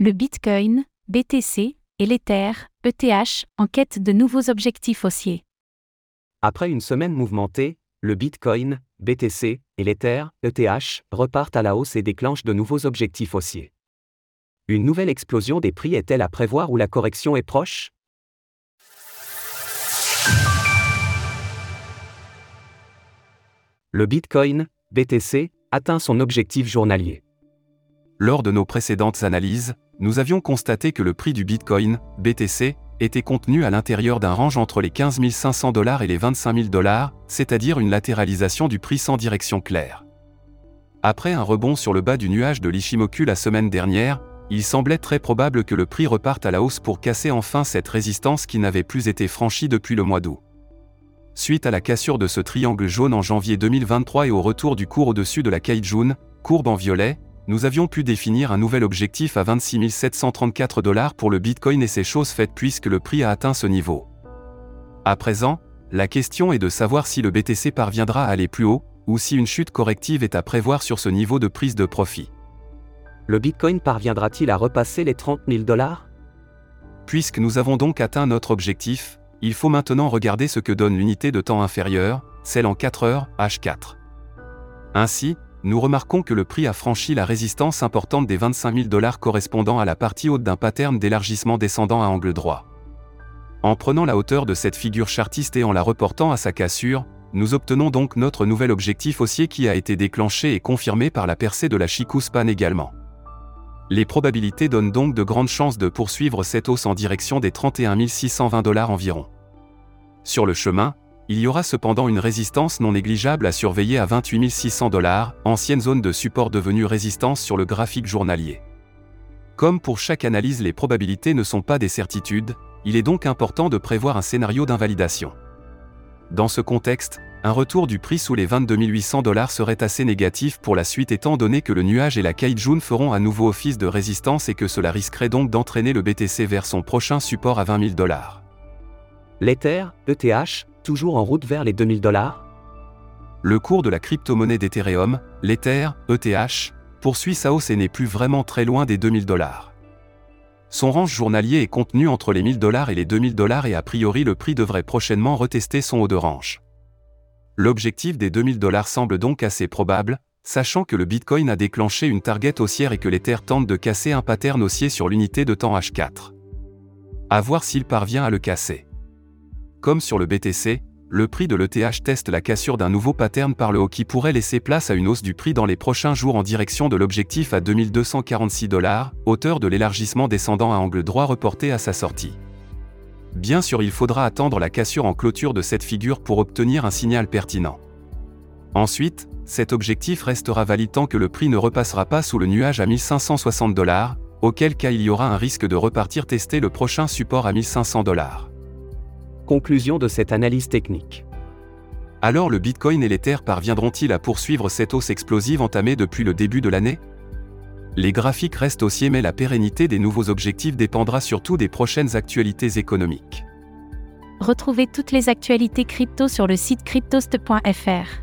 le Bitcoin, BTC, et l'Ether, ETH, en quête de nouveaux objectifs haussiers. Après une semaine mouvementée, le Bitcoin, BTC et l'Ether, ETH, repartent à la hausse et déclenchent de nouveaux objectifs haussiers. Une nouvelle explosion des prix est-elle à prévoir ou la correction est proche? Le Bitcoin, BTC, atteint son objectif journalier. Lors de nos précédentes analyses, nous avions constaté que le prix du Bitcoin, BTC, était contenu à l'intérieur d'un range entre les 15 500 dollars et les 25 000 dollars, c'est-à-dire une latéralisation du prix sans direction claire. Après un rebond sur le bas du nuage de l'Ishimoku la semaine dernière, il semblait très probable que le prix reparte à la hausse pour casser enfin cette résistance qui n'avait plus été franchie depuis le mois d'août. Suite à la cassure de ce triangle jaune en janvier 2023 et au retour du cours au-dessus de la Kaijun, courbe en violet, nous avions pu définir un nouvel objectif à 26 734 dollars pour le Bitcoin et c'est chose faite puisque le prix a atteint ce niveau. À présent, la question est de savoir si le BTC parviendra à aller plus haut, ou si une chute corrective est à prévoir sur ce niveau de prise de profit. Le Bitcoin parviendra-t-il à repasser les 30 000 dollars? Puisque nous avons donc atteint notre objectif, il faut maintenant regarder ce que donne l'unité de temps inférieure, celle en 4 heures, H4. Ainsi, nous remarquons que le prix a franchi la résistance importante des 25 000 dollars correspondant à la partie haute d'un pattern d'élargissement descendant à angle droit. En prenant la hauteur de cette figure chartiste et en la reportant à sa cassure, nous obtenons donc notre nouvel objectif haussier qui a été déclenché et confirmé par la percée de la Chikou-Span également. Les probabilités donnent donc de grandes chances de poursuivre cette hausse en direction des 31 620 dollars environ. Sur le chemin, il y aura cependant une résistance non négligeable à surveiller à 28 600 dollars, ancienne zone de support devenue résistance sur le graphique journalier. Comme pour chaque analyse les probabilités ne sont pas des certitudes, il est donc important de prévoir un scénario d'invalidation. Dans ce contexte, un retour du prix sous les 22 800 dollars serait assez négatif pour la suite étant donné que le nuage et la Kaijun feront à nouveau office de résistance et que cela risquerait donc d'entraîner le BTC vers son prochain support à 20 000 dollars. L'Ether, ETH, toujours en route vers les 2000 dollars? Le cours de la crypto-monnaie d'Ethereum, l'Ether, ETH, poursuit sa hausse et n'est plus vraiment très loin des 2000 dollars. Son range journalier est contenu entre les 1000 dollars et les 2000 dollars et a priori le prix devrait prochainement retester son haut de range. L'objectif des 2000 dollars semble donc assez probable, sachant que le Bitcoin a déclenché une target haussière et que l'Ether tente de casser un pattern haussier sur l'unité de temps H4. À voir s'il parvient à le casser. Comme sur le BTC, le prix de l'ETH teste la cassure d'un nouveau pattern par le haut qui pourrait laisser place à une hausse du prix dans les prochains jours en direction de l'objectif à 2246 dollars, hauteur de l'élargissement descendant à angle droit reporté à sa sortie. Bien sûr il faudra attendre la cassure en clôture de cette figure pour obtenir un signal pertinent. Ensuite, cet objectif restera valide tant que le prix ne repassera pas sous le nuage à 1560 dollars, auquel cas il y aura un risque de repartir tester le prochain support à 1500 dollars. Conclusion de cette analyse technique. Alors le Bitcoin et l'Ether parviendront-ils à poursuivre cette hausse explosive entamée depuis le début de l'année? Les graphiques restent haussiers mais la pérennité des nouveaux objectifs dépendra surtout des prochaines actualités économiques. Retrouvez toutes les actualités crypto sur le site cryptost.fr.